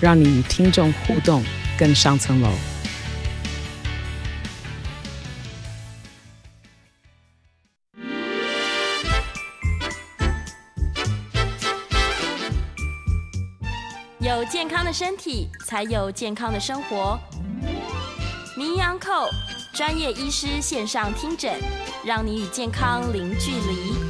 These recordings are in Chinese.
让你与听众互动更上层楼。有健康的身体，才有健康的生活。名医安扣专业医师线上听诊，让你与健康零距离。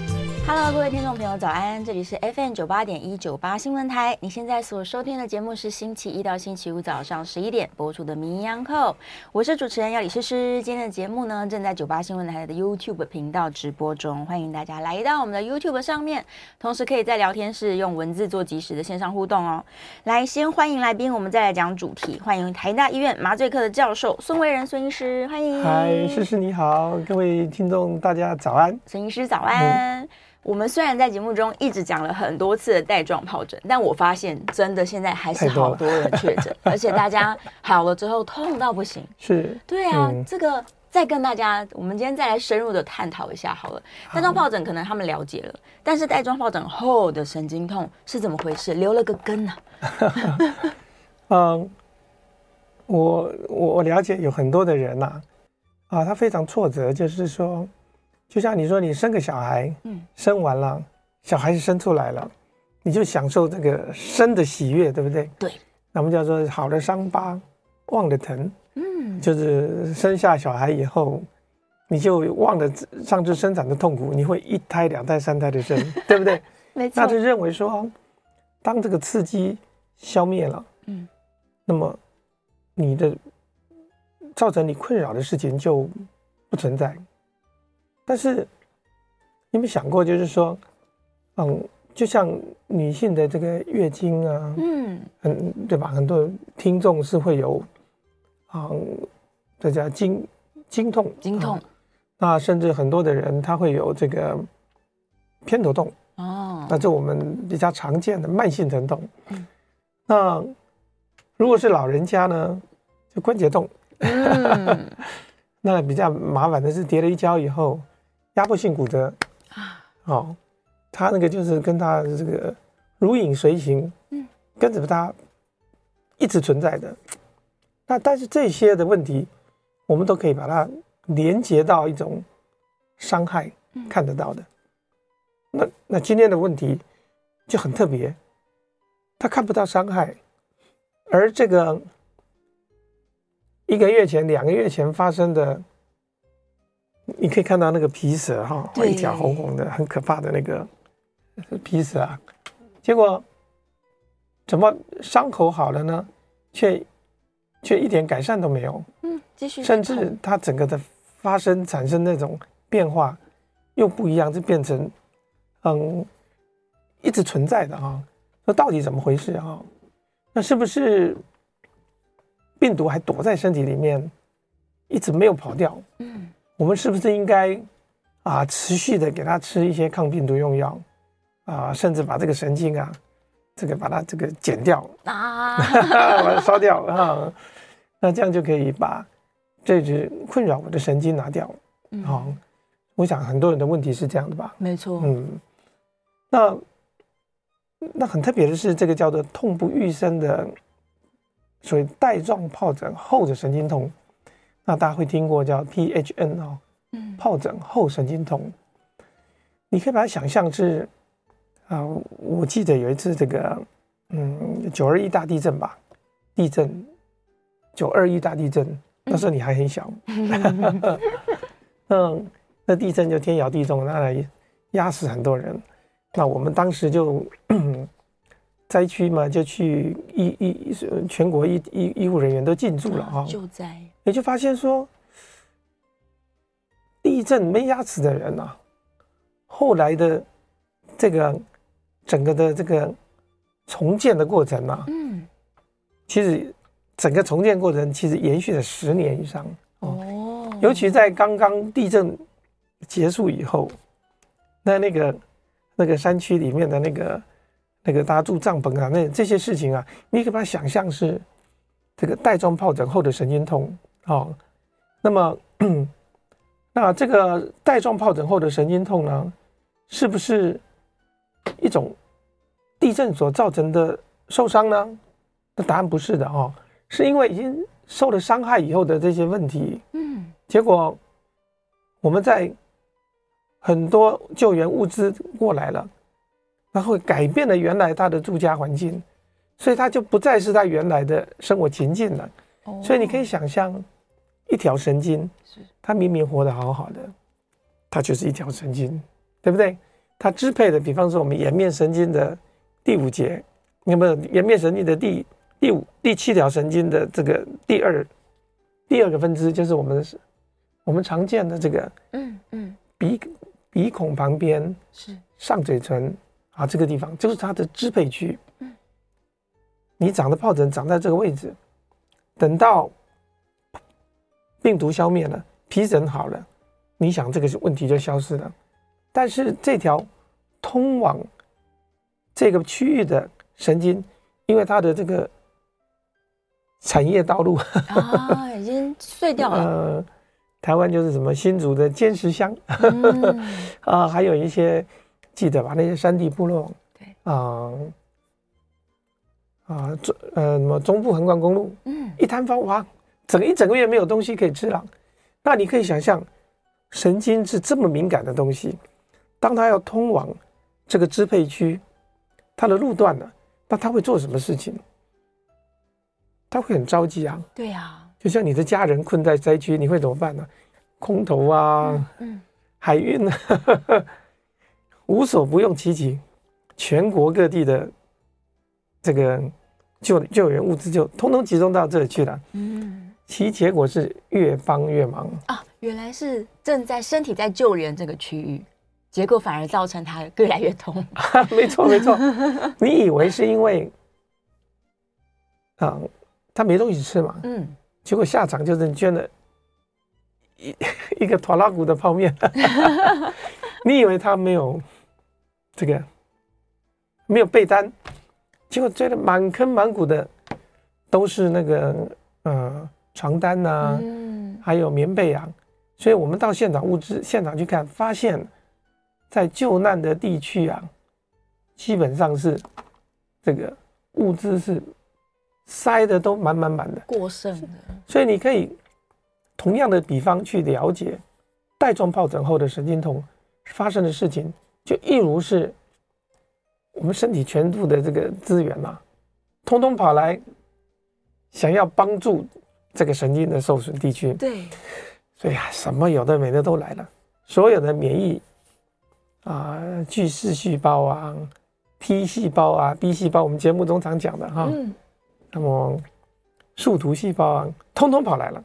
Hello，各位听众朋友，早安！这里是 FM 九八点一九八新闻台。你现在所收听的节目是星期一到星期五早上十一点播出的《名医央叩》，我是主持人要李诗诗。今天的节目呢，正在九八新闻台的 YouTube 频道直播中，欢迎大家来到我们的 YouTube 上面，同时可以在聊天室用文字做及时的线上互动哦。来，先欢迎来宾，我们再来讲主题。欢迎台大医院麻醉科的教授孙维仁孙医师，欢迎。嗨，诗诗你好，各位听众大家早安。孙医师早安。嗯我们虽然在节目中一直讲了很多次的带状疱疹，但我发现真的现在还是好多人确诊，而且大家好了之后痛到不行。是，对啊，嗯、这个再跟大家，我们今天再来深入的探讨一下好了。带状疱疹可能他们了解了，但是带状疱疹后的神经痛是怎么回事？留了个根呢、啊？嗯，我我我了解有很多的人呐、啊，啊，他非常挫折，就是说。就像你说，你生个小孩，嗯，生完了，小孩子生出来了，你就享受这个生的喜悦，对不对？对。那我们叫做好的伤疤忘了疼，嗯，就是生下小孩以后，你就忘了上次生产的痛苦，你会一胎、两胎、三胎的生，对不对？没错。那就认为说，当这个刺激消灭了，嗯，那么你的造成你困扰的事情就不存在。但是，你有没有想过，就是说，嗯，就像女性的这个月经啊，嗯，嗯，对吧？很多听众是会有，嗯，这叫经经痛，经痛。那甚至很多的人他会有这个偏头痛哦，那这我们比较常见的慢性疼痛。嗯，那如果是老人家呢，就关节痛。嗯，那比较麻烦的是跌了一跤以后。压迫性骨折啊，哦，他那个就是跟他这个如影随形，嗯，跟着他一直存在的。那但是这些的问题，我们都可以把它连接到一种伤害看得到的。那那今天的问题就很特别，他看不到伤害，而这个一个月前、两个月前发生的。你可以看到那个皮蛇哈，一条红红的，很可怕的那个皮蛇啊。结果怎么伤口好了呢？却却一点改善都没有。嗯，继续。甚至它整个的发生产生那种变化又不一样，就变成嗯一直存在的哈。那到底怎么回事哈？那是不是病毒还躲在身体里面，一直没有跑掉？嗯。我们是不是应该啊持续的给他吃一些抗病毒用药啊，甚至把这个神经啊，这个把它这个剪掉啊，把它烧掉啊，那这样就可以把这只困扰我的神经拿掉。好、我想很多人的问题是这样的吧？没错。嗯，那那很特别的是，这个叫做痛不欲生的所谓带状疱疹后的神经痛。那大家会听过叫 PHN 哦，嗯，疱疹后神经痛，你可以把它想象是啊，我记得有一次这个，嗯，九二一大地震吧，地震，九二一大地震，那时候你还很小，嗯，那地震就天摇地动，那来压死很多人，那我们当时就。灾区嘛，就去医医全国医医医护人员都进驻了哈，救灾，也就发现说，地震没压死的人呐，后来的这个整个的这个重建的过程嘛，嗯，其实整个重建过程其实延续了十年以上哦，尤其在刚刚地震结束以后，那那个那个山区里面的那个那个大家住帐篷啊，那这些事情啊，你可以把它想象是这个带状疱疹后的神经痛哦。那么，那这个带状疱疹后的神经痛呢，是不是一种地震所造成的受伤呢？那答案不是的哦，是因为已经受了伤害以后的这些问题，嗯，结果我们在很多救援物资过来了，然后改变了原来他的住家环境，所以他就不再是他原来的生活情境了。所以你可以想象，一条神经，是它明明活得好好的，它就是一条神经，对不对？它支配的，比方说我们颜面神经的第五节，有没有颜面神经的第？第五、第七条神经的这个第二、第二个分支，就是我们我们常见的这个，嗯嗯，鼻鼻孔旁边是上嘴唇啊，这个地方就是它的支配区。嗯，你长的疱疹长在这个位置，等到病毒消灭了，皮疹好了，你想这个问题就消失了。但是这条通往这个区域的神经，因为它的这个。产业道路啊，已经碎掉了。呃，台湾就是什么新竹的尖石乡，嗯、啊，还有一些记得吧？那些山地部落，对啊啊中呃什么中部横贯公路，嗯，一摊方哇，整一整个月没有东西可以吃了。那你可以想象，神经是这么敏感的东西，当它要通往这个支配区，它的路断了，那它会做什么事情？他会很着急啊，对呀，就像你的家人困在灾区，你会怎么办呢？空投啊，嗯，嗯海运啊，无所不用其极，全国各地的这个救救援物资就通通集中到这里去了，嗯，其结果是越帮越忙。啊，原来是正在身体在救援这个区域，结果反而造成他越来越痛，没 错没错，你以为是因为啊？他没东西吃嘛，嗯，结果下场就是捐了一 一个拖拉骨的泡面，你以为他没有这个没有被单，结果捐的满坑满谷的都是那个呃床单呐、啊，嗯，还有棉被啊，所以我们到现场物资现场去看，发现，在救难的地区啊，基本上是这个物资是。塞的都满满满的，过剩的。所以你可以同样的比方去了解带状疱疹后的神经痛发生的事情，就一如是我们身体全部的这个资源嘛，通通跑来想要帮助这个神经的受损地区。对，所以啊，什么有的没的都来了，所有的免疫啊，巨噬细胞啊，T 细胞啊，B 细胞，我们节目中常讲的哈。嗯那么，树突细胞啊，通通跑来了。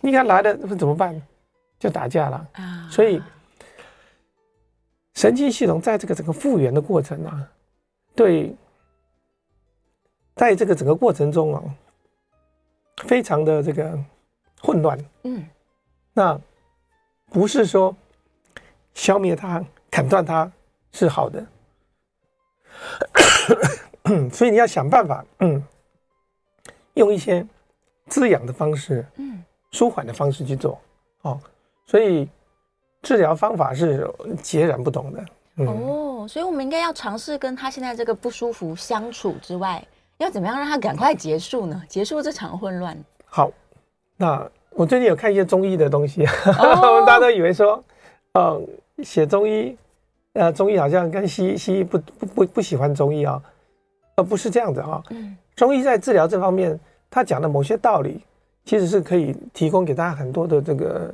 你看来了，那怎么办？就打架了啊！所以，神经系统在这个整个复原的过程啊，对，在这个整个过程中啊，非常的这个混乱。嗯，那不是说消灭它、砍断它是好的，所以你要想办法，嗯。用一些滋养的方式，嗯，舒缓的方式去做，哦，所以治疗方法是截然不同的。嗯、哦，所以我们应该要尝试跟他现在这个不舒服相处之外，要怎么样让他赶快结束呢？结束这场混乱。好，那我最近有看一些中医的东西，哦、大家都以为说，嗯，写中医，呃，中医好像跟西医西医不不不不喜欢中医啊，而不是这样子啊。嗯。中医在治疗这方面，他讲的某些道理，其实是可以提供给大家很多的这个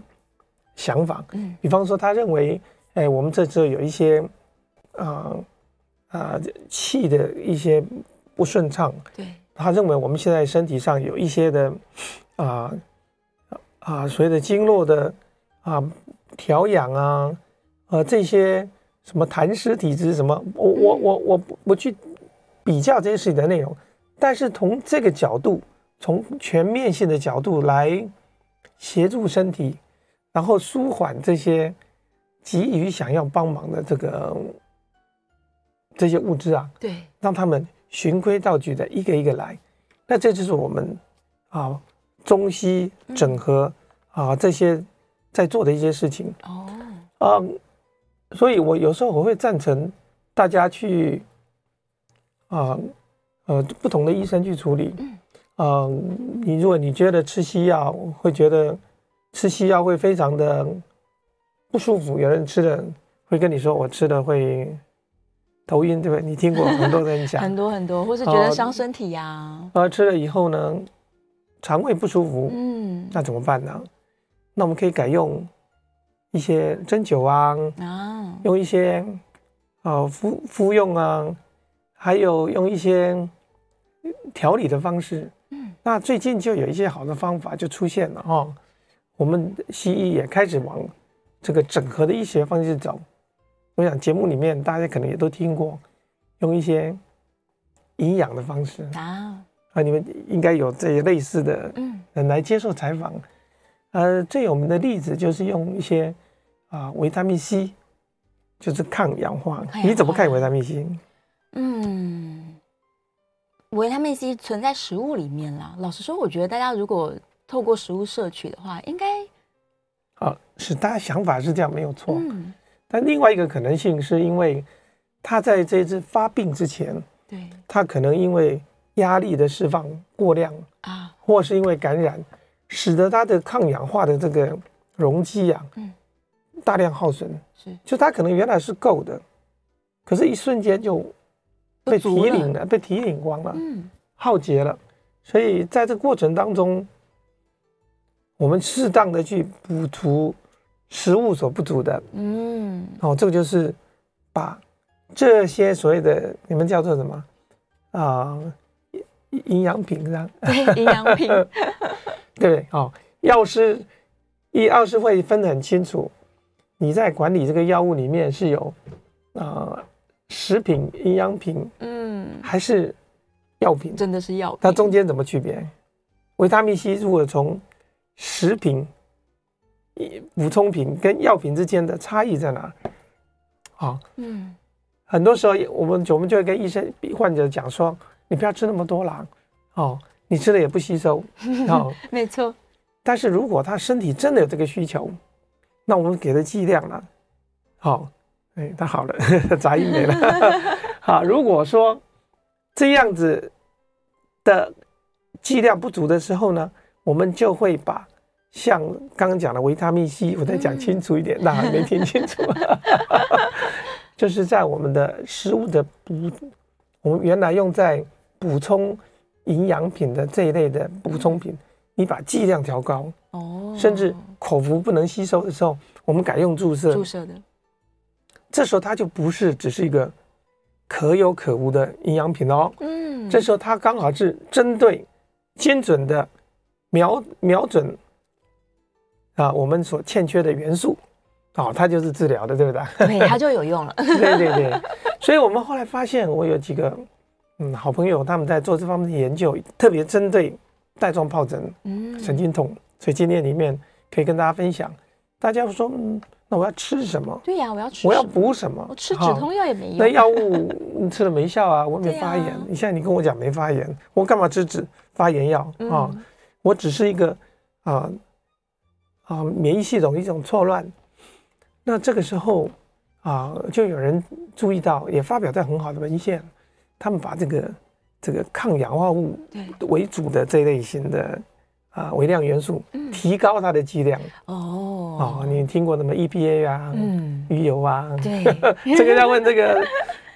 想法。嗯，比方说，他认为，哎，我们这这有一些，啊、呃、啊气的一些不顺畅。对，他认为我们现在身体上有一些的，啊啊所谓的经络的啊调养啊，呃这些什么痰湿体质什么，我我我我不不去比较这些事情的内容。但是从这个角度，从全面性的角度来协助身体，然后舒缓这些急于想要帮忙的这个这些物质啊，对，让他们循规蹈矩的一个一个来。那这就是我们啊中西整合啊这些在做的一些事情哦。啊，所以我有时候我会赞成大家去啊。呃，不同的医生去处理。嗯，呃，你如果你觉得吃西药会觉得吃西药会非常的不舒服，有人吃了会跟你说我吃了会头晕，对不对？你听过很多人讲 很多很多，或是觉得伤身体呀、啊。呃，吃了以后呢，肠胃不舒服，嗯，那怎么办呢？那我们可以改用一些针灸啊，啊，用一些呃敷敷用啊。还有用一些调理的方式，嗯，那最近就有一些好的方法就出现了哦。我们西医也开始往这个整合的医学方式走。我想节目里面大家可能也都听过，用一些营养的方式啊，啊，你们应该有这些类似的嗯来接受采访。呃，最有名的例子就是用一些啊维他命 C，就是抗氧化。你怎么看维他命 C？嗯，维他命 C 存在食物里面啦。老实说，我觉得大家如果透过食物摄取的话，应该，啊，是大家想法是这样没有错。嗯，但另外一个可能性是因为他在这次发病之前，对，他可能因为压力的释放过量啊，或是因为感染，使得他的抗氧化的这个容积啊，嗯，大量耗损。是，就他可能原来是够的，可是一瞬间就。被提领了，被提领光了，嗯，耗竭了，所以在这个过程当中，我们适当的去补足食物所不足的，嗯，哦，这个就是把这些所谓的你们叫做什么啊，营养品是吧？对，营养品，对，哦，药师医药师会分得很清楚，你在管理这个药物里面是有啊。食品、营养品，嗯，还是药品？真的是药品。它中间怎么区别？维他命 C 如果从食品、补充品跟药品之间的差异在哪？啊，嗯，很多时候我们我们就会跟医生、患者讲说：“你不要吃那么多啦，哦，你吃了也不吸收。”哦，没错。但是如果他身体真的有这个需求，那我们给的剂量呢？好。哎，他好了，杂音没了。好，如果说这样子的剂量不足的时候呢，我们就会把像刚刚讲的维他命 C，我再讲清楚一点，那还没听清楚。就是在我们的食物的补，我们原来用在补充营养品的这一类的补充品，你把剂量调高哦，甚至口服不能吸收的时候，我们改用注射。注射的。这时候它就不是只是一个可有可无的营养品哦，嗯，这时候它刚好是针对精准的瞄瞄准啊我们所欠缺的元素，哦，它就是治疗的，对不对？对，它就有用了。对对对，所以我们后来发现，我有几个嗯好朋友，他们在做这方面的研究，特别针对带状疱疹、嗯，神经痛，所以今天里面可以跟大家分享。大家说嗯。那我要吃什么？对呀、啊，我要吃。我要补什么？我吃止痛药也没用。那药物你吃了没效啊？我没发炎。啊、你现在你跟我讲没发炎，我干嘛吃止发炎药啊、嗯哦？我只是一个啊呃、免疫系统一种错乱。那这个时候啊、呃，就有人注意到，也发表在很好的文献，他们把这个这个抗氧化物为主的这一类型的。啊，微量元素提高它的剂量哦哦，你听过什么 EPA 啊？嗯，鱼油啊？对，这个要问这个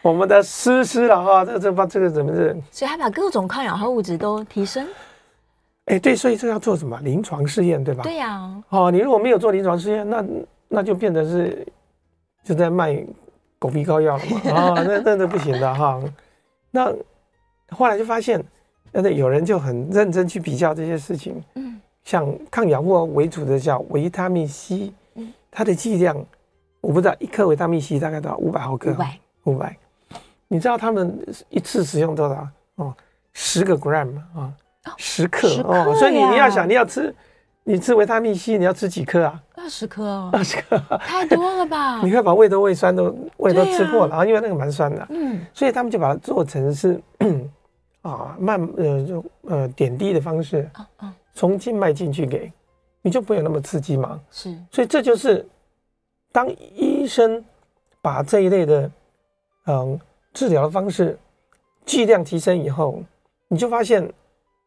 我们的诗诗了哈，这这把这个怎么是？所以他把各种抗氧化物质都提升。哎，对，所以这要做什么？临床试验对吧？对呀、啊。哦，你如果没有做临床试验，那那就变得是就在卖狗皮膏药了嘛啊、哦，那那那不行的哈。那后来就发现。但是有人就很认真去比较这些事情，嗯，像抗氧化为主的叫维他命 C，嗯，它的剂量我不知道一颗维他命 C 大概多少，五百毫克，五百，五百，你知道他们一次使用多少？哦，十个 gram 啊，十克哦，所以你你要想你要吃，你吃维他命 C 你要吃几颗啊？二十颗哦，二十颗，太多了吧？你会把胃都胃酸都胃都吃破了啊，因为那个蛮酸的，嗯，所以他们就把它做成是 啊慢呃就呃点滴的方式，从静脉进去给，你就不会有那么刺激嘛。是，所以这就是当医生把这一类的嗯治疗的方式剂量提升以后，你就发现，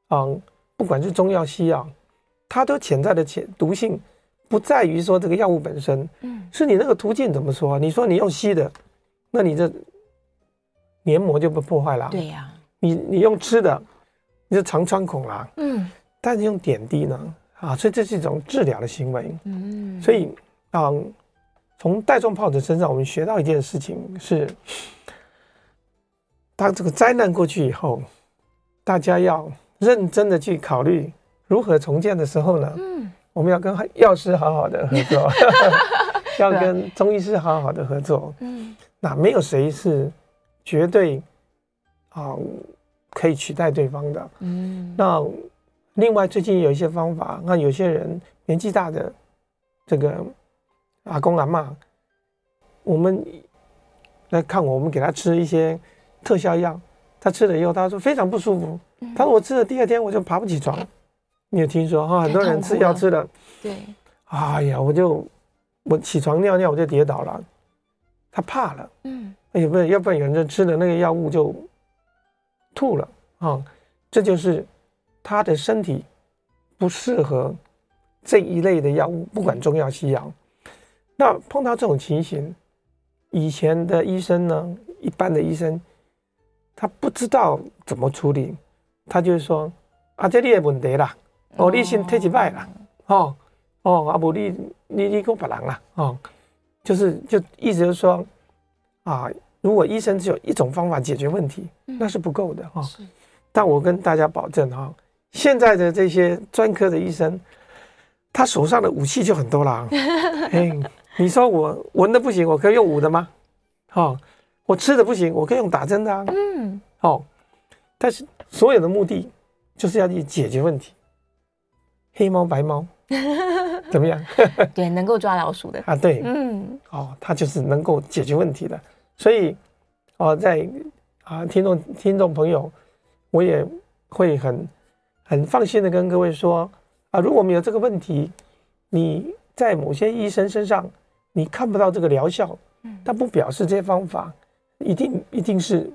嗯，不管是中药西药，它都潜在的潜毒性。不在于说这个药物本身，嗯，是你那个途径怎么说？你说你用吸的，那你这黏膜就被破坏了。对呀，你你用吃的，你就肠穿孔了。嗯，但是用点滴呢，啊，所以这是一种治疗的行为。嗯，所以啊，从带状疱疹身上，我们学到一件事情是，当这个灾难过去以后，大家要认真的去考虑如何重建的时候呢，嗯。我们要跟药师好好的合作，要跟中医师好好的合作。嗯，那没有谁是绝对啊可以取代对方的。嗯，那另外最近有一些方法，那有些人年纪大的这个阿公阿妈，我们来看我们给他吃一些特效药，他吃了以后他说非常不舒服，他说我吃了第二天我就爬不起床。你有听说？哈？很多人吃药吃了，对，哎呀，我就我起床尿尿我就跌倒了，他怕了，嗯，哎呀，不是，要不然有人吃了那个药物就吐了。啊，这就是他的身体不适合这一类的药物，不管中药西药。那碰到这种情形，以前的医生呢，一般的医生，他不知道怎么处理，他就是说啊，这里的问题啦。哦，你先退几拜啦，哦哦，阿不你你你给我别人啦，哦，就是就意思就是说，啊，如果医生只有一种方法解决问题，那是不够的哈。但我跟大家保证哈，现在的这些专科的医生，他手上的武器就很多了。哎，你说我文的不行，我可以用武的吗？哦，我吃的不行，我可以用打针的啊。嗯，哦，但是所有的目的就是要去解决问题。黑猫白猫，怎么样？对，能够抓老鼠的啊，对，嗯，哦，它就是能够解决问题的。所以，哦，在啊，听众听众朋友，我也会很很放心的跟各位说啊，如果没有这个问题，你在某些医生身上你看不到这个疗效，但不表示这些方法一定一定是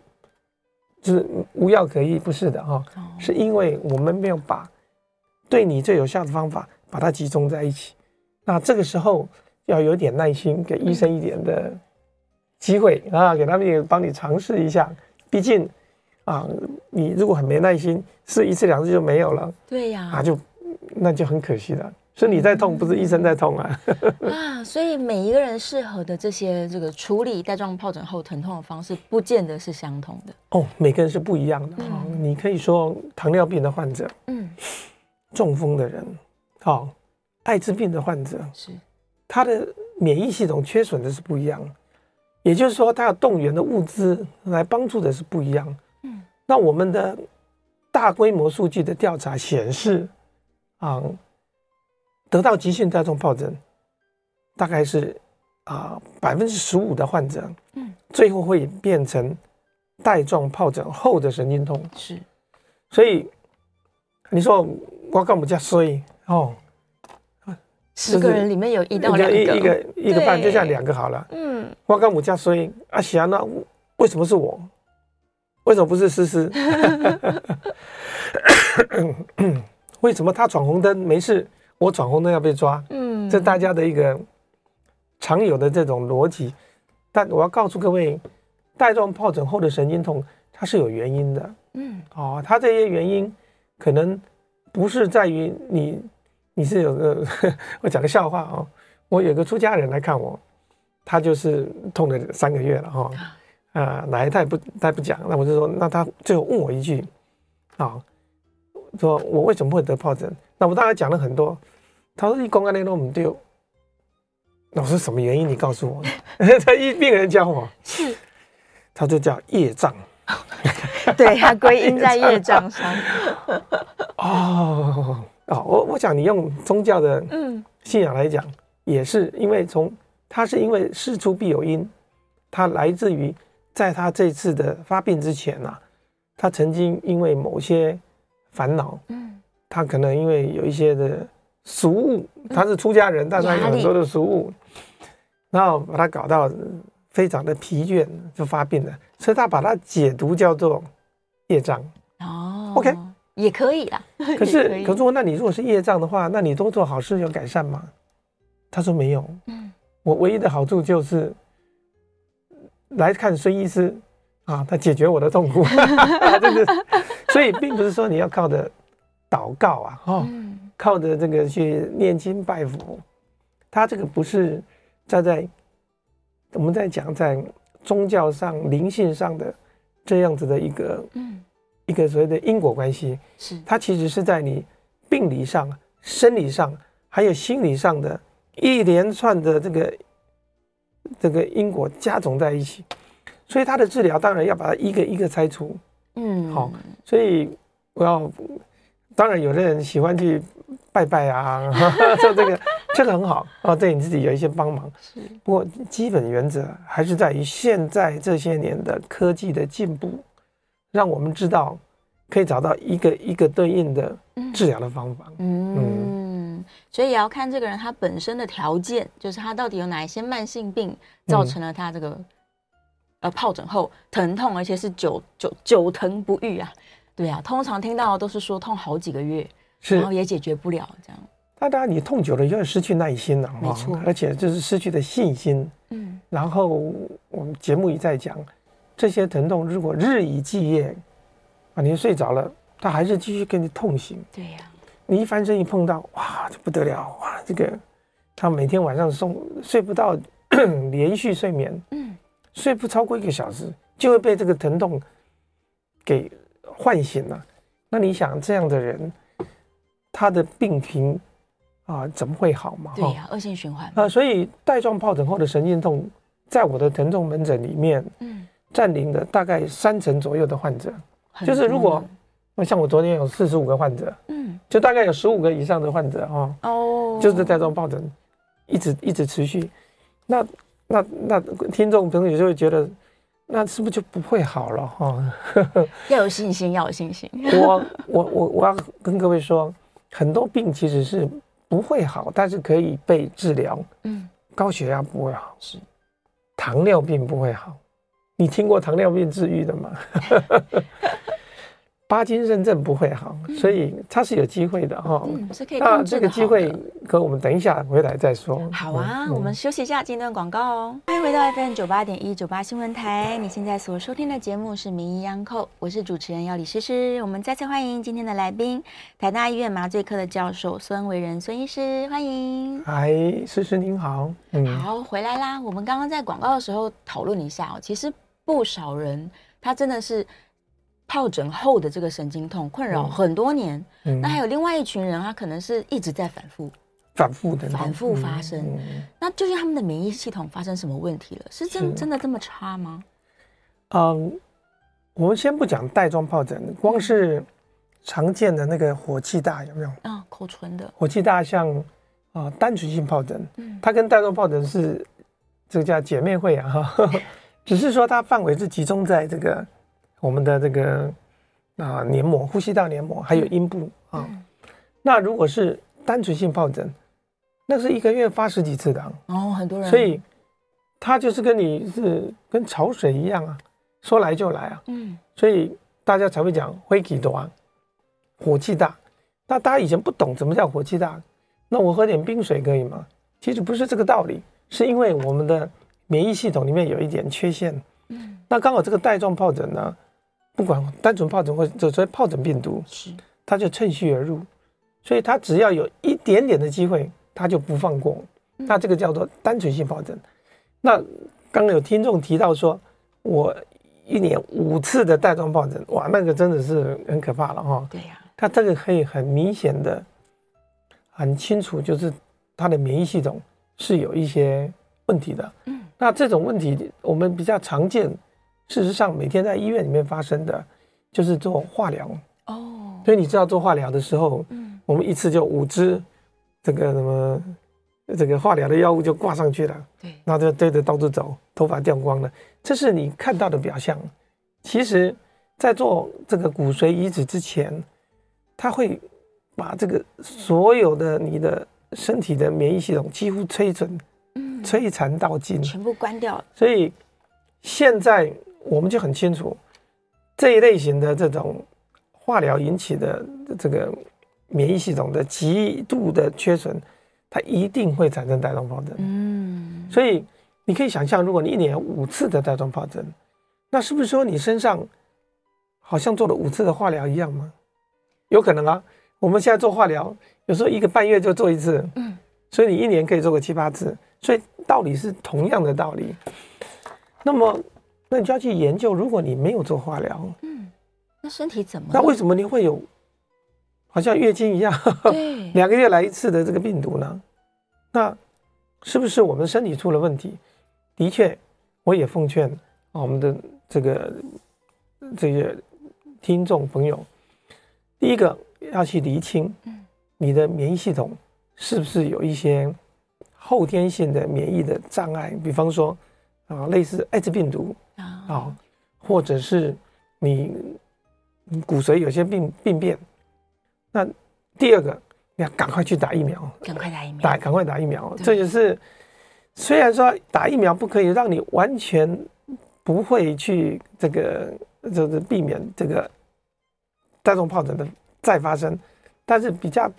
就是无药可医，不是的哈，是因为我们没有把。对你最有效的方法，把它集中在一起。那这个时候要有点耐心，给医生一点的机会啊，给他们也帮你尝试一下。毕竟啊，你如果很没耐心，试一次两次就没有了，对呀，啊就那就很可惜了。是你在痛，不是医生在痛啊。啊，所以每一个人适合的这些这个处理带状疱疹后疼痛的方式，不见得是相同的。哦，每个人是不一样的。嗯，你可以说糖尿病的患者，嗯。中风的人，好、哦，艾滋病的患者是，他的免疫系统缺损的是不一样，也就是说，他要动员的物资来帮助的是不一样。嗯，那我们的大规模数据的调查显示，啊、嗯，得到急性带状疱疹，大概是啊百分之十五的患者，嗯，最后会变成带状疱疹后的神经痛。是，所以你说。我干不加衰哦，十个人里面有一到两个，一个一个半，就像两个好了。嗯，我干不加衰啊，行，那为什么是我？为什么不是思思？为什么他闯红灯没事，我闯红灯要被抓？嗯，这大家的一个常有的这种逻辑。但我要告诉各位，带状疱疹后的神经痛，它是有原因的。嗯，哦，它这些原因可能。不是在于你，你是有个，我讲个笑话哦。我有个出家人来看我，他就是痛了三个月了哈，啊，哪一他也不他也不讲，那我就说，那他最后问我一句，啊，说我为什么会得疱疹？那我当然讲了很多，他说你公安那都唔对，那我说什么原因？你告诉我，他一病人教我，是，他就叫业障。对，他归因在业障上。哦哦，我我想你用宗教的信仰来讲，嗯、也是因为从他是因为事出必有因，他来自于在他这次的发病之前呐、啊，他曾经因为某些烦恼，嗯，他可能因为有一些的俗物，他是出家人，嗯、但是他有很多的俗物，然后把他搞到非常的疲倦，就发病了，所以他把它解读叫做业障。哦，OK。也可以啦，可是，可是我，那你如果是业障的话，那你多做好事有改善吗？他说没有。嗯，我唯一的好处就是来看孙医师啊，他解决我的痛苦，这个，所以并不是说你要靠着祷告啊，哦，靠着这个去念经拜佛，他这个不是站在我们在讲在宗教上灵性上的这样子的一个嗯。一个所谓的因果关系，是。它其实是在你病理上、生理上，还有心理上的一连串的这个这个因果加总在一起，所以他的治疗当然要把它一个一个拆除。嗯，好，所以我要当然有的人喜欢去拜拜啊，做这个这个很好啊，对你自己有一些帮忙。是，不过基本原则还是在于现在这些年的科技的进步。让我们知道，可以找到一个一个对应的治疗的方法。嗯，嗯，所以也要看这个人他本身的条件，就是他到底有哪一些慢性病造成了他这个、嗯、呃疱疹后疼痛，而且是久久久疼不愈啊。对啊，通常听到的都是说痛好几个月，是然后也解决不了这样。那当然，你痛久了就会失去耐心了，没错，而且就是失去的信心。嗯，然后我们节目一再讲。这些疼痛如果日以继夜，啊，你睡着了，他还是继续跟你痛醒。对呀，你一翻身一碰到，哇，这不得了，哇，这个他每天晚上送睡不到 连续睡眠，嗯，睡不超过一个小时，就会被这个疼痛给唤醒了。那你想这样的人，他的病情啊，怎么会好嘛？对呀，恶性循环啊。所以带状疱疹后的神经痛，在我的疼痛门诊里面，嗯。占领了大概三成左右的患者，就是如果像我昨天有四十五个患者，嗯，就大概有十五个以上的患者哈，哦，就是带状疱疹，一直一直持续，那那那听众朋友就会觉得，那是不是就不会好了哈？要有信心，要有信心。我我我我要跟各位说，很多病其实是不会好，但是可以被治疗。嗯，高血压不会好，是糖尿病不会好。你听过糖尿病治愈的吗？帕金认证不会好，所以它是有机会的哈。嗯，是可以。那这个机会，可我们等一下回来再说。好啊，我们休息一下，进段广告哦。欢迎回到 FM 九八点一九八新闻台，你现在所收听的节目是《名医央叩》，我是主持人要李诗诗。我们再次欢迎今天的来宾，台大医院麻醉科的教授孙维仁孙医师，欢迎。嗨，诗诗您好。嗯，好，回来啦。我们刚刚在广告的时候讨论一下哦，其实。不少人，他真的是疱疹后的这个神经痛困扰很多年。那还有另外一群人，他可能是一直在反复、反复的、反复发生。那究竟他们的免疫系统发生什么问题了？是真真的这么差吗？嗯，我们先不讲带状疱疹，光是常见的那个火气大有没有？啊、口唇的火气大，像啊、呃、单纯性疱疹，嗯，它跟带状疱疹是这个叫姐妹会啊。只是说它范围是集中在这个我们的这个啊黏膜、呼吸道黏膜，还有阴部啊。那如果是单纯性疱疹，那是一个月发十几次的哦，很多人。所以它就是跟你是跟潮水一样啊，说来就来啊。嗯。所以大家才会讲火气大，火气大。那大家以前不懂什么叫火气大，那我喝点冰水可以吗？其实不是这个道理，是因为我们的。免疫系统里面有一点缺陷，嗯，那刚好这个带状疱疹呢，不管单纯疱疹或者说疱疹病毒，是它就趁虚而入，所以它只要有一点点的机会，它就不放过，那这个叫做单纯性疱疹。那刚刚有听众提到说，我一年五次的带状疱疹，哇，那个真的是很可怕了哈。对呀，它这个可以很明显的、很清楚，就是它的免疫系统是有一些问题的，嗯。那这种问题我们比较常见，事实上每天在医院里面发生的，就是做化疗哦。所以你知道做化疗的时候，嗯，我们一次就五支这个什么这个化疗的药物就挂上去了，对，然后就对着到处走，头发掉光了，这是你看到的表象。其实，在做这个骨髓移植之前，他会把这个所有的你的身体的免疫系统几乎摧损，嗯，摧残到尽，全部关掉了。所以现在我们就很清楚，这一类型的这种化疗引起的这个免疫系统的极度的缺损，它一定会产生带状疱疹。嗯，所以你可以想象，如果你一年五次的带状疱疹，那是不是说你身上好像做了五次的化疗一样吗？有可能啊，我们现在做化疗，有时候一个半月就做一次，嗯，所以你一年可以做个七八次，所以道理是同样的道理。那么，那你就要去研究，如果你没有做化疗，嗯，那身体怎么？那为什么你会有好像月经一样，对，两个月来一次的这个病毒呢？那是不是我们身体出了问题？的确，我也奉劝我们的这个这些听众朋友。第一个要去厘清，嗯你的免疫系统是不是有一些后天性的免疫的障碍？比方说啊，类似艾滋病毒啊，或者是你骨髓有些病病变。那第二个，你要赶快去打疫苗，赶快打疫苗，打赶快打疫苗。这就是虽然说打疫苗不可以让你完全不会去这个，就是避免这个。带状疱疹的再发生，但是比较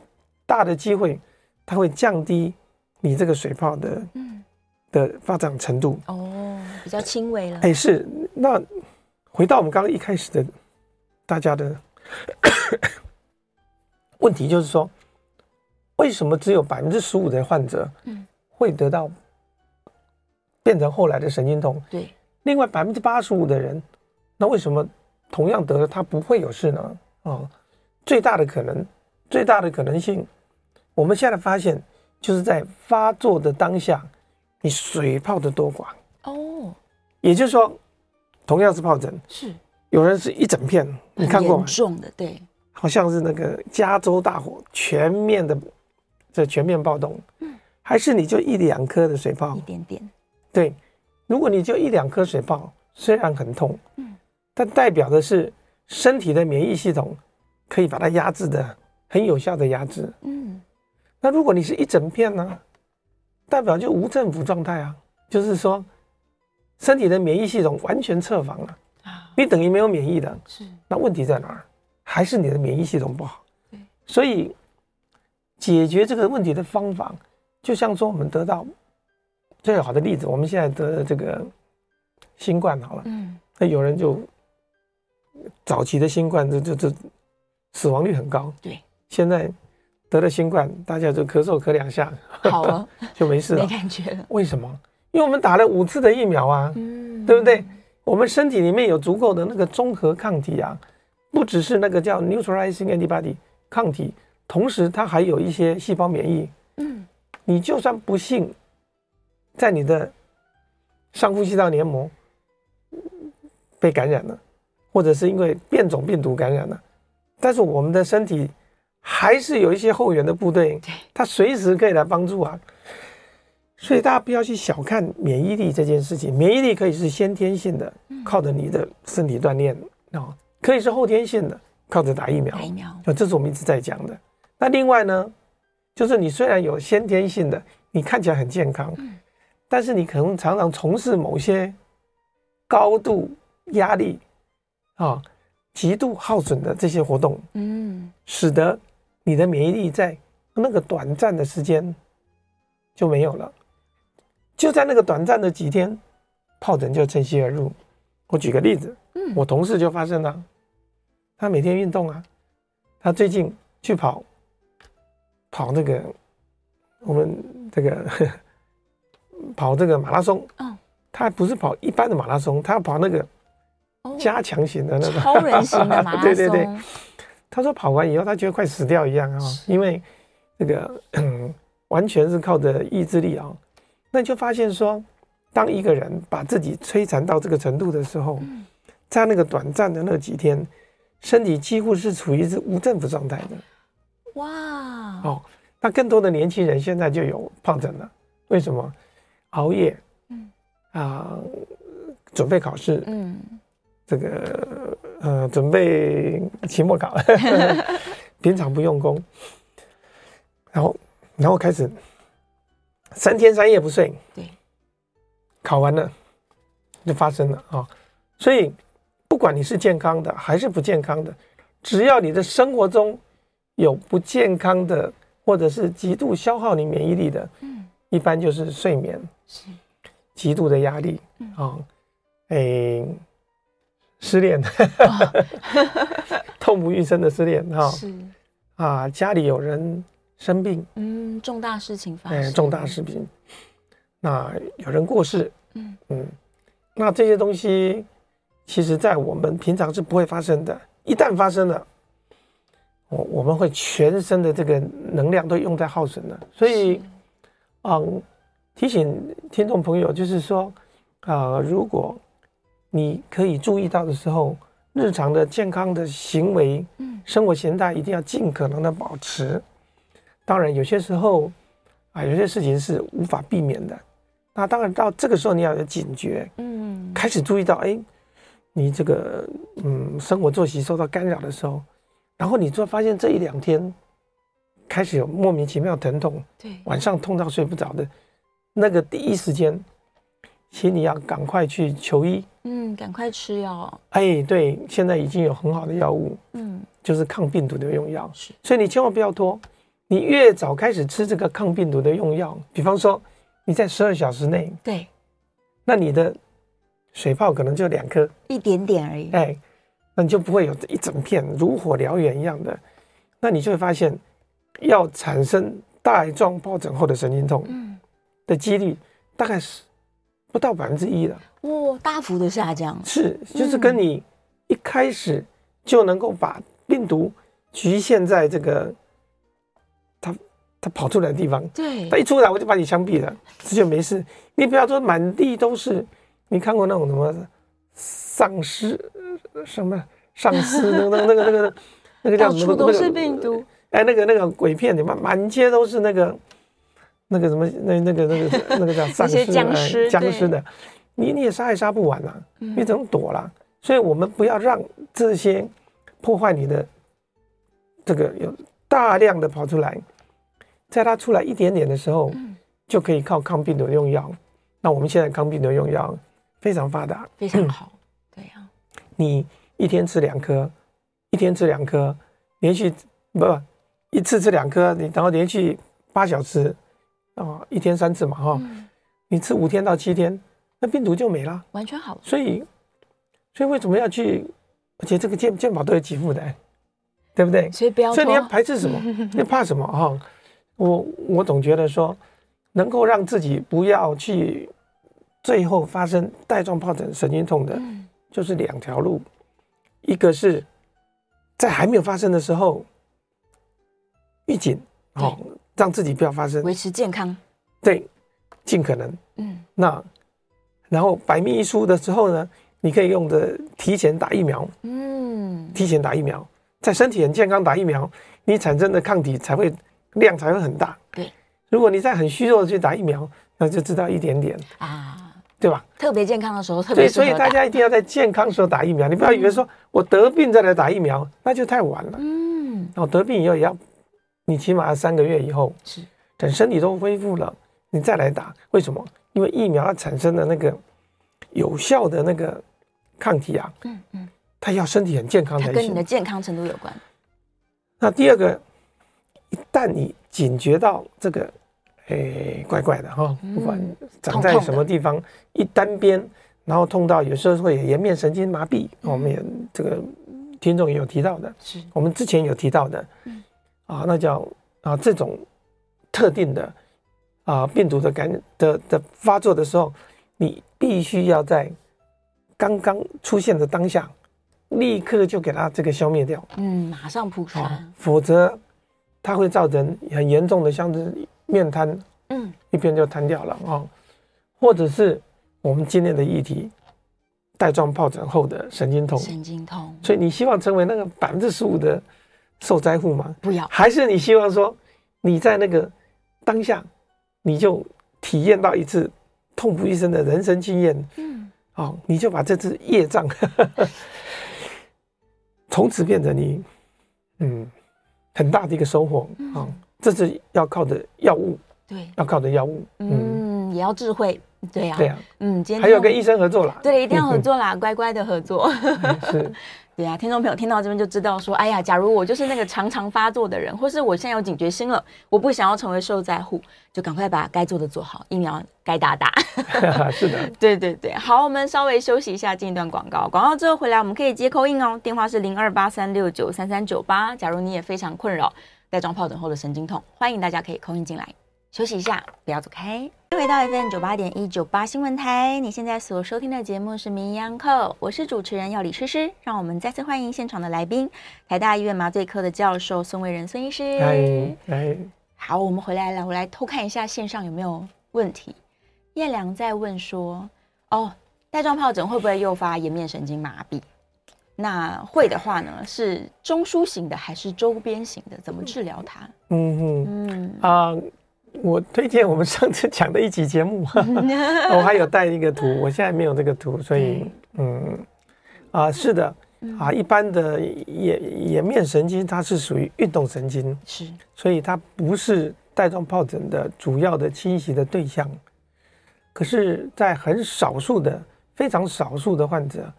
大的机会，它会降低你这个水泡的嗯的发展程度哦，比较轻微了。哎，是那回到我们刚刚一开始的大家的 问题，就是说为什么只有百分之十五的患者嗯会得到变成后来的神经痛？对，另外百分之八十五的人，那为什么同样得了他不会有事呢？哦，最大的可能，最大的可能性，我们现在发现就是在发作的当下，你水泡的多寡哦，也就是说，同样是疱疹，是。有人是一整片，你看过吗？严重的，对，好像是那个加州大火，全面的这全面暴动，嗯，还是你就一两颗的水泡，一点点，对，如果你就一两颗水泡，虽然很痛，嗯，但代表的是。身体的免疫系统可以把它压制的很有效的压制，嗯，那如果你是一整片呢，代表就无政府状态啊，就是说身体的免疫系统完全侧防了啊，你等于没有免疫的，是，那问题在哪儿？还是你的免疫系统不好？对，所以解决这个问题的方法，就像说我们得到最好的例子，我们现在得这个新冠好了，嗯，那有人就。早期的新冠，这这这死亡率很高。对，现在得了新冠，大家就咳嗽咳两下，好了就没事了，没感觉了。为什么？因为我们打了五次的疫苗啊，嗯，对不对？我们身体里面有足够的那个综合抗体啊，不只是那个叫 neutralizing antibody 抗体，同时它还有一些细胞免疫。嗯，你就算不幸在你的上呼吸道黏膜被感染了。或者是因为变种病毒感染了，但是我们的身体还是有一些后援的部队，它随时可以来帮助啊。所以大家不要去小看免疫力这件事情，免疫力可以是先天性的，靠着你的身体锻炼啊，可以是后天性的，靠着打疫苗。打疫苗，这是我们一直在讲的。那另外呢，就是你虽然有先天性的，你看起来很健康，但是你可能常常从事某些高度压力。啊，极度耗损的这些活动，嗯，使得你的免疫力在那个短暂的时间就没有了，就在那个短暂的几天，疱疹就趁虚而入。我举个例子，嗯，我同事就发生了，他每天运动啊，他最近去跑，跑那个我们这个 跑这个马拉松，嗯，他还不是跑一般的马拉松，他要跑那个。加强型的那种超人型的马拉松，对对对。他说跑完以后，他觉得快死掉一样啊，因为那个完全是靠着意志力啊。那你就发现说，当一个人把自己摧残到这个程度的时候，在那个短暂的那几天，身体几乎是处于是无政府状态的。哇。哦，那更多的年轻人现在就有疱疹了，为什么？熬夜，嗯。啊，准备考试，嗯，这个呃，准备期末考，平常不用功，然后然后开始三天三夜不睡，对，考完了就发生了啊，所以不管你是健康的还是不健康的，只要你的生活中有不健康的或者是极度消耗你免疫力的，嗯，一般就是睡眠。是。极度的压力啊，哎、嗯欸，失恋，痛不欲生的失恋哈，是。啊，家里有人生病，嗯，重大事情发生，欸、重大事情，那有人过世，嗯。嗯，那这些东西，其实在我们平常是不会发生的，一旦发生了，我我们会全身的这个能量都用在耗损了，所以，嗯。提醒听众朋友，就是说，啊、呃，如果你可以注意到的时候，日常的健康的行为，嗯，生活形态一定要尽可能的保持。当然，有些时候啊，有些事情是无法避免的。那当然到这个时候，你要有警觉，嗯，开始注意到，哎，你这个嗯生活作息受到干扰的时候，然后你就发现这一两天开始有莫名其妙疼痛，对，晚上痛到睡不着的。那个第一时间，请你要赶快去求医。嗯，赶快吃药。哎，对，现在已经有很好的药物，嗯，就是抗病毒的用药。是，所以你千万不要拖，你越早开始吃这个抗病毒的用药，比方说你在十二小时内，对，那你的水泡可能就两颗，一点点而已。哎，那你就不会有一整片如火燎原一样的，那你就会发现要产生带状疱疹后的神经痛。嗯。的几率大概是不到百分之一了，哇，大幅的下降。是，就是跟你一开始就能够把病毒局限在这个它它跑出来的地方，对，它一出来我就把你枪毙了，这就没事。你不要说满地都是，你看过那种什么丧尸什么丧尸那个那个那个那个叫什么？到处都是病毒。哎，那个那个鬼片里面满街都是那个。那个什么，那那个那个那个叫 丧尸、僵尸、僵尸的，你你也杀也杀不完啊，你怎么躲啦？所以我们不要让这些破坏你的这个有大量的跑出来，在它出来一点点的时候，就可以靠抗病毒用药。那我们现在抗病毒用药非常发达，非常好。对呀，你一天吃两颗，一天吃两颗，连续不不一次吃两颗，你然后连续八小时。哦，一天三次嘛，哈、哦，嗯、你吃五天到七天，那病毒就没了，完全好。所以，所以为什么要去？而且这个健健保都有给付的，对不对？所以不要，所以你要排斥什么？你怕什么？哈、哦，我我总觉得说，能够让自己不要去最后发生带状疱疹神经痛的，嗯、就是两条路，一个是在还没有发生的时候预警，哦。让自己不要发生，维持健康，对，尽可能，嗯，那然后百密一疏的时候呢，你可以用的提前打疫苗，嗯，提前打疫苗，在身体很健康打疫苗，你产生的抗体才会量才会很大，对。如果你在很虚弱的去打疫苗，那就知道一点点啊，对吧？特别健康的时候，特别。对，所以大家一定要在健康的时候打疫苗，你不要以为说我得病再来打疫苗，那就太晚了，嗯，然后得病以后也要。你起码要三个月以后，是等身体都恢复了，你再来打。为什么？因为疫苗它产生的那个有效的那个抗体啊，嗯嗯，它要身体很健康才行。跟你的健康程度有关。那第二个，一旦你警觉到这个，哎，怪怪的哈，不管长在什么地方，一单边，然后痛到有时候会有颜面神经麻痹，我们也这个听众也有提到的，是。我们之前有提到的，嗯。啊，那叫啊，这种特定的啊病毒的感染的的发作的时候，你必须要在刚刚出现的当下，立刻就给它这个消灭掉。嗯，马上扑出来，否则它会造成很严重的，像是面瘫，嗯，一边就瘫掉了啊。或者是我们今天的议题，带状疱疹后的神经痛。神经痛。所以你希望成为那个百分之十五的受灾户吗？不要。还是你希望说你在那个当下你就体验到一次痛不欲生的人生经验？嗯。哦，你就把这次业障，从此变成你嗯很大的一个收获啊。嗯这是要靠的药物，对，要靠的药物，嗯，也要智慧，对呀，对呀，嗯，今天还有跟医生合作啦，对，一定要合作啦，乖乖的合作，是，对啊，听众朋友听到这边就知道说，哎呀，假如我就是那个常常发作的人，或是我现在有警觉心了，我不想要成为受灾户，就赶快把该做的做好，疫苗该打打，是的，对对对，好，我们稍微休息一下，进一段广告，广告之后回来我们可以接 call in 哦，电话是零二八三六九三三九八，假如你也非常困扰。带状疱疹后的神经痛，欢迎大家可以 call in 进来。休息一下，不要走开。回到 FM 九八点一九八新闻台，你现在所收听的节目是《名医央叩》，我是主持人要李诗诗。让我们再次欢迎现场的来宾，台大医院麻醉科的教授孙维仁孙医师。嗨，嗨，好，我们回来了，我来偷看一下线上有没有问题。燕良在问说：哦，带状疱疹会不会诱发颜面神经麻痹？那会的话呢，是中枢型的还是周边型的？怎么治疗它？嗯嗯嗯啊、呃，我推荐我们上次讲的一集节目，我还有带一个图，我现在没有这个图，所以嗯啊、呃，是的啊，一般的颜颜面神经它是属于运动神经，是，所以它不是带状疱疹的主要的侵袭的对象，可是，在很少数的非常少数的患者。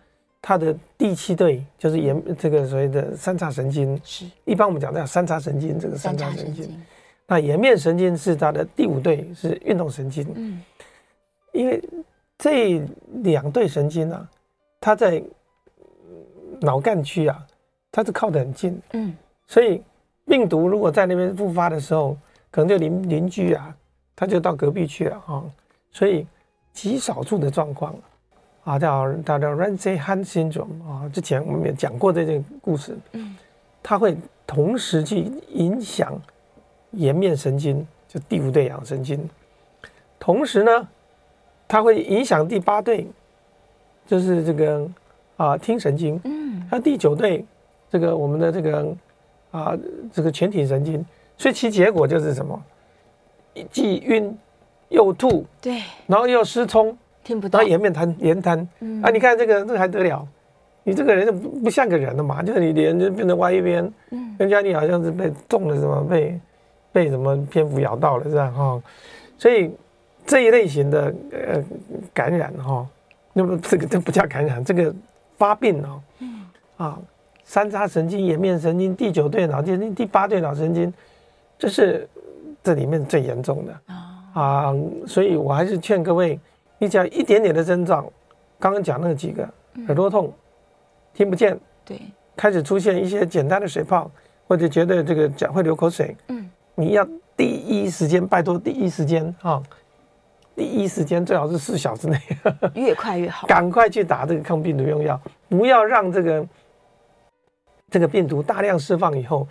他的第七对就是颜这个所谓的三叉神经，是。一般我们讲的叫三叉神经，这个三叉神经。那颜面神经是它的第五对，是运动神经。嗯，因为这两对神经啊，它在脑干区啊，它是靠得很近。嗯，所以病毒如果在那边复发的时候，可能就邻邻居啊，他就到隔壁去了啊。所以极少数的状况。啊，叫它叫 Ramsay-Hunt syndrome 啊，之前我们也讲过这个故事。嗯，它会同时去影响颜面神经，就第五对阳神经，同时呢，它会影响第八对，就是这个啊听神经。嗯，还有第九对，这个我们的这个啊这个前庭神经，所以其结果就是什么？既晕又吐，对，然后又失聪。听不到，颜面瘫，颜瘫，嗯、啊！你看这个，这个还得了？你这个人就不不像个人了嘛，就是你脸就变成歪一边，嗯，人家你好像是被中了什么，被被什么蝙蝠咬到了，这样？哈、哦，所以这一类型的呃感染哈、哦，那么这个这不叫感染，这个发病哦，嗯啊，三叉神经、颜面神经、第九对脑神经、第八对脑神经，这是这里面最严重的啊啊！所以我还是劝各位。你只要一点点的征兆，刚刚讲那几个，耳朵痛，听不见，对，开始出现一些简单的水泡，或者觉得这个脚会流口水，嗯，你要第一时间，拜托第一时间啊，第一时间最好是四小时内，越快越好，赶快去打这个抗病毒用药，不要让这个这个病毒大量释放以后，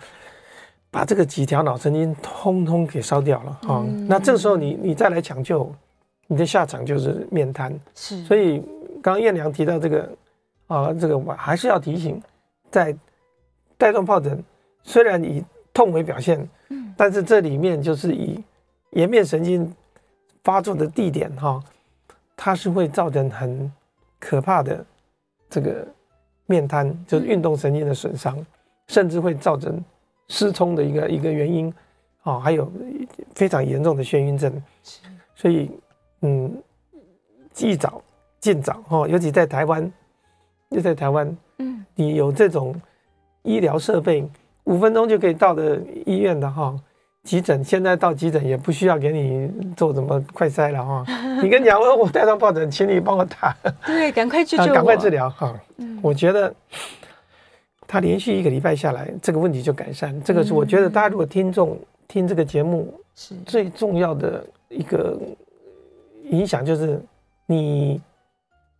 把这个几条脑神经通通给烧掉了啊，那这时候你你再来抢救。你的下场就是面瘫，是。所以刚刚燕良提到这个，啊，这个我还是要提醒，在带状疱疹虽然以痛为表现，嗯，但是这里面就是以颜面神经发作的地点哈，它是会造成很可怕的这个面瘫，就是运动神经的损伤，甚至会造成失聪的一个一个原因，啊，还有非常严重的眩晕症，是。所以。嗯，尽早尽早哈，尤其在台湾，就在台湾，嗯，你有这种医疗设备，五分钟就可以到的医院的哈，急诊现在到急诊也不需要给你做什么快筛了哈，你跟你讲我我带上抱枕，请你帮我打，对，赶快去 赶快治疗哈。嗯，我觉得他连续一个礼拜下来，这个问题就改善。这个是我觉得大家如果听众听这个节目是最重要的一个。影响就是你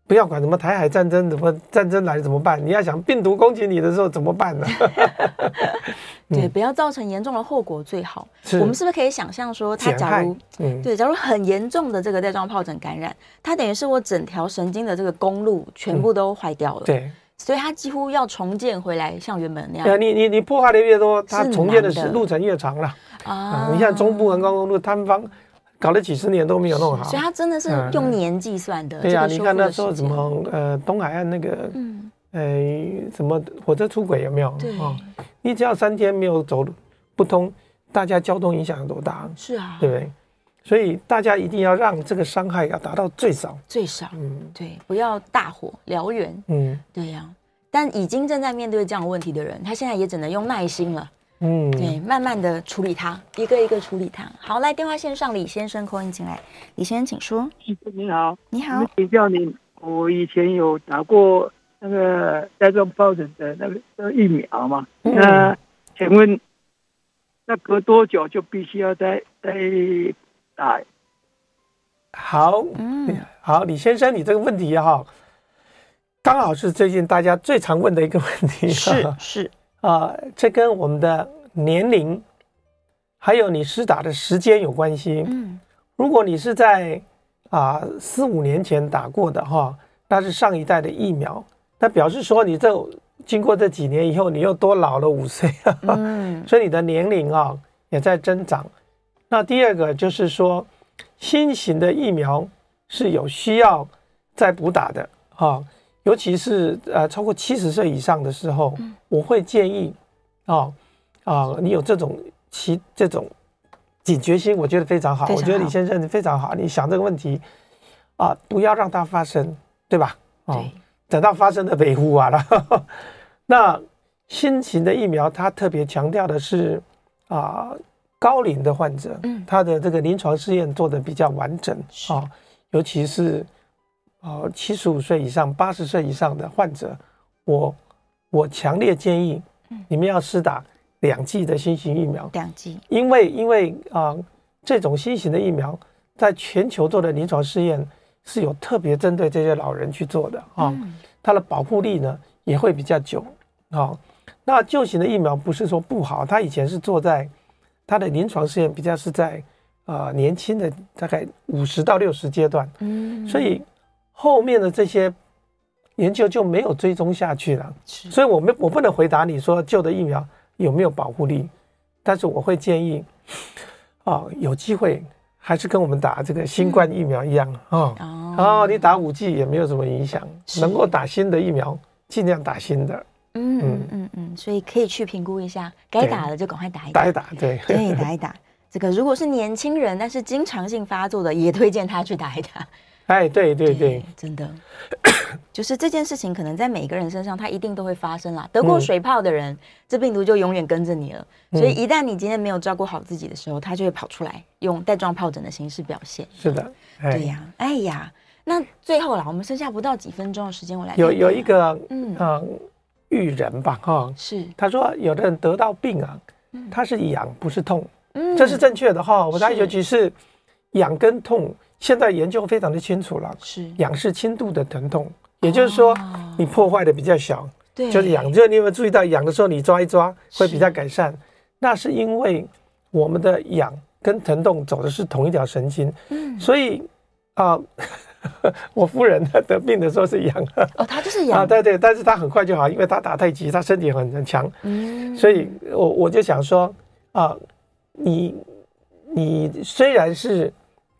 不要管什么台海战争，怎么战争来怎么办？你要想病毒攻击你的时候怎么办呢？对，不要造成严重的后果最好。我们是不是可以想象说，它假如，嗯，对，假如很严重的这个带状疱疹感染，它等于是我整条神经的这个公路全部都坏掉了，对，所以它几乎要重建回来，像原本那样。对，你你你破坏的越多，它重建的是路程越长了啊。你像中部横贯公路坍方，搞了几十年都没有弄好，所以它真的是用年计算的。对呀，你看那时候什么呃东海岸那个，嗯。哎，什么火车出轨有没有？对啊，你只要三天没有走不通，大家交通影响有多大？是啊，对不对？所以大家一定要让这个伤害要达到最少，最少。嗯，对，不要大火燎原。嗯，对呀。但已经正在面对这样的问题的人，他现在也只能用耐心了。嗯，对，慢慢的处理它，一个一个处理它。好，来电话线上，李先生，欢迎进来。李先生，请说。你好，你好。请教你，我以前有打过。那个带状疱疹的那个那个疫苗嘛，那请问，那隔多久就必须要再再打？好，嗯，好，李先生，你这个问题哈，刚好是最近大家最常问的一个问题，是是 啊，这跟我们的年龄还有你施打的时间有关系。嗯，如果你是在啊四五年前打过的哈，那是上一代的疫苗。那表示说，你这经过这几年以后，你又多老了五岁，嗯，所以你的年龄啊也在增长。那第二个就是说，新型的疫苗是有需要再补打的啊，尤其是呃超过七十岁以上的时候，我会建议啊啊，你有这种其这种警觉心，我觉得非常好。我觉得李先生非常好，你想这个问题啊，不要让它发生，对吧？啊。等到发生的北湖啊了，那新型的疫苗它特别强调的是啊高龄的患者，嗯，他的这个临床试验做的比较完整啊，尤其是啊七十五岁以上、八十岁以上的患者，我我强烈建议你们要施打两剂的新型疫苗，两剂，因为因为啊这种新型的疫苗在全球做的临床试验。是有特别针对这些老人去做的啊，它的保护力呢也会比较久啊。那旧型的疫苗不是说不好，它以前是做在它的临床试验比较是在啊年轻的大概五十到六十阶段，嗯，所以后面的这些研究就没有追踪下去了。所以我们我不能回答你说旧的疫苗有没有保护力，但是我会建议啊有机会。还是跟我们打这个新冠疫苗一样啊，哦，你打五 G 也没有什么影响，能够打新的疫苗，尽量打新的。嗯嗯。嗯嗯，所以可以去评估一下，该打的就赶快打一打，打一打，对，对，打一打。这个如果是年轻人，但是经常性发作的，也推荐他去打一打。哎，对对对，真的，就是这件事情，可能在每个人身上，它一定都会发生啦。得过水泡的人，这病毒就永远跟着你了。所以一旦你今天没有照顾好自己的时候，它就会跑出来，用带状疱疹的形式表现。是的，对呀，哎呀，那最后啦，我们剩下不到几分钟的时间，我来有有一个嗯育人吧哈，是他说有的人得到病啊，他是痒不是痛，嗯，这是正确的哈。我大尤其是痒跟痛。现在研究非常的清楚了，是。痒是轻度的疼痛，也就是说你破坏的比较小，对，就是痒。就你有没有注意到痒的时候你抓一抓会比较改善？那是因为我们的痒跟疼痛走的是同一条神经，嗯，所以啊，我夫人她得病的时候是痒，哦，她就是痒啊，对对，但是她很快就好，因为她打太极，她身体很很强，嗯，所以我我就想说啊，你你虽然是。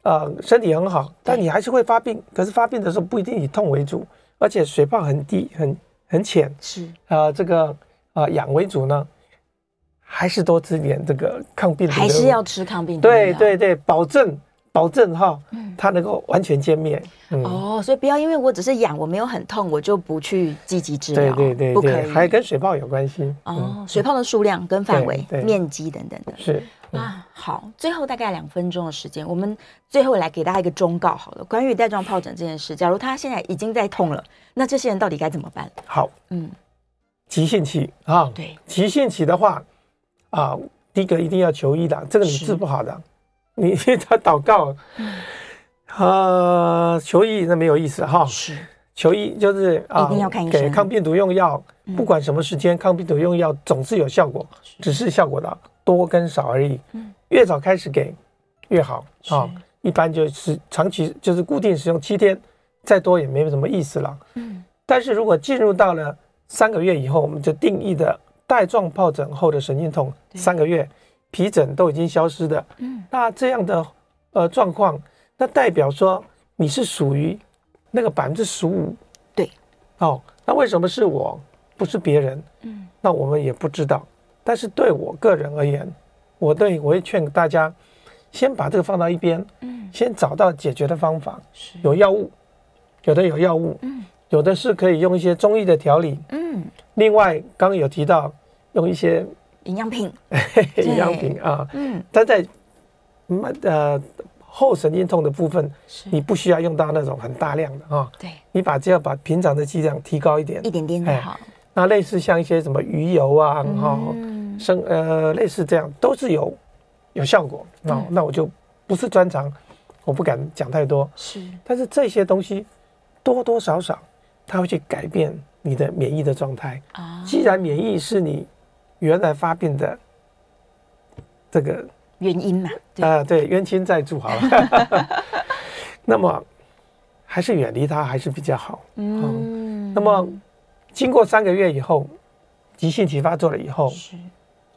呃，身体很好，但你还是会发病。可是发病的时候不一定以痛为主，而且水泡很低、很很浅。是啊、呃，这个啊痒、呃、为主呢，还是多吃点这个抗病毒。还是要吃抗病毒。对对对，保证保证哈，它能够完全歼灭。嗯、哦，所以不要因为我只是痒，我没有很痛，我就不去积极治疗。对对对，不可以。还跟水泡有关系。哦，嗯、水泡的数量跟范围、面积等等的。是。啊，好，最后大概两分钟的时间，我们最后来给大家一个忠告好了。关于带状疱疹这件事，假如他现在已经在痛了，那这些人到底该怎么办？好，嗯，急性期啊，对，急性期的话啊，第一个一定要求医的，这个你治不好的，你 他祷告，啊，求医那没有意思哈。是，求医，就是啊，一定要看医生。给抗病毒用药，不管什么时间，抗病毒用药总是有效果，只是效果的多跟少而已。越早开始给越好啊。一般就是长期就是固定使用七天，再多也没有什么意思了。嗯。但是如果进入到了三个月以后，我们就定义的带状疱疹后的神经痛，三个月皮疹都已经消失的，嗯，那这样的呃状况，那代表说你是属于那个百分之十五，对，哦，那为什么是我，不是别人？嗯，那我们也不知道。但是对我个人而言，我对我会劝大家，先把这个放到一边，嗯，先找到解决的方法，是。有药物，有的有药物，嗯。有的是可以用一些中医的调理，嗯，另外刚刚有提到用一些营养品，营养品啊，嗯，但在呃后神经痛的部分，你不需要用到那种很大量的啊，对，你把只要把平常的剂量提高一点，一点点就好。那类似像一些什么鱼油啊，哈，生呃类似这样都是有有效果那。那我就不是专长，我不敢讲太多，是，但是这些东西多多少少。它会去改变你的免疫的状态。啊。既然免疫是你原来发病的这个原因嘛，啊，对，冤亲债主好了。那么还是远离它还是比较好。嗯。那么经过三个月以后，急性期发作了以后，是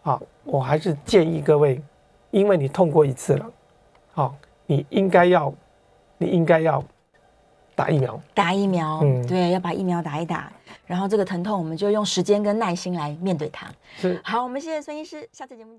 啊，我还是建议各位，因为你痛过一次了，啊，你应该要，你应该要。打疫苗，打疫苗，嗯，对，要把疫苗打一打，然后这个疼痛，我们就用时间跟耐心来面对它。是，好，我们谢谢孙医师，下次节目。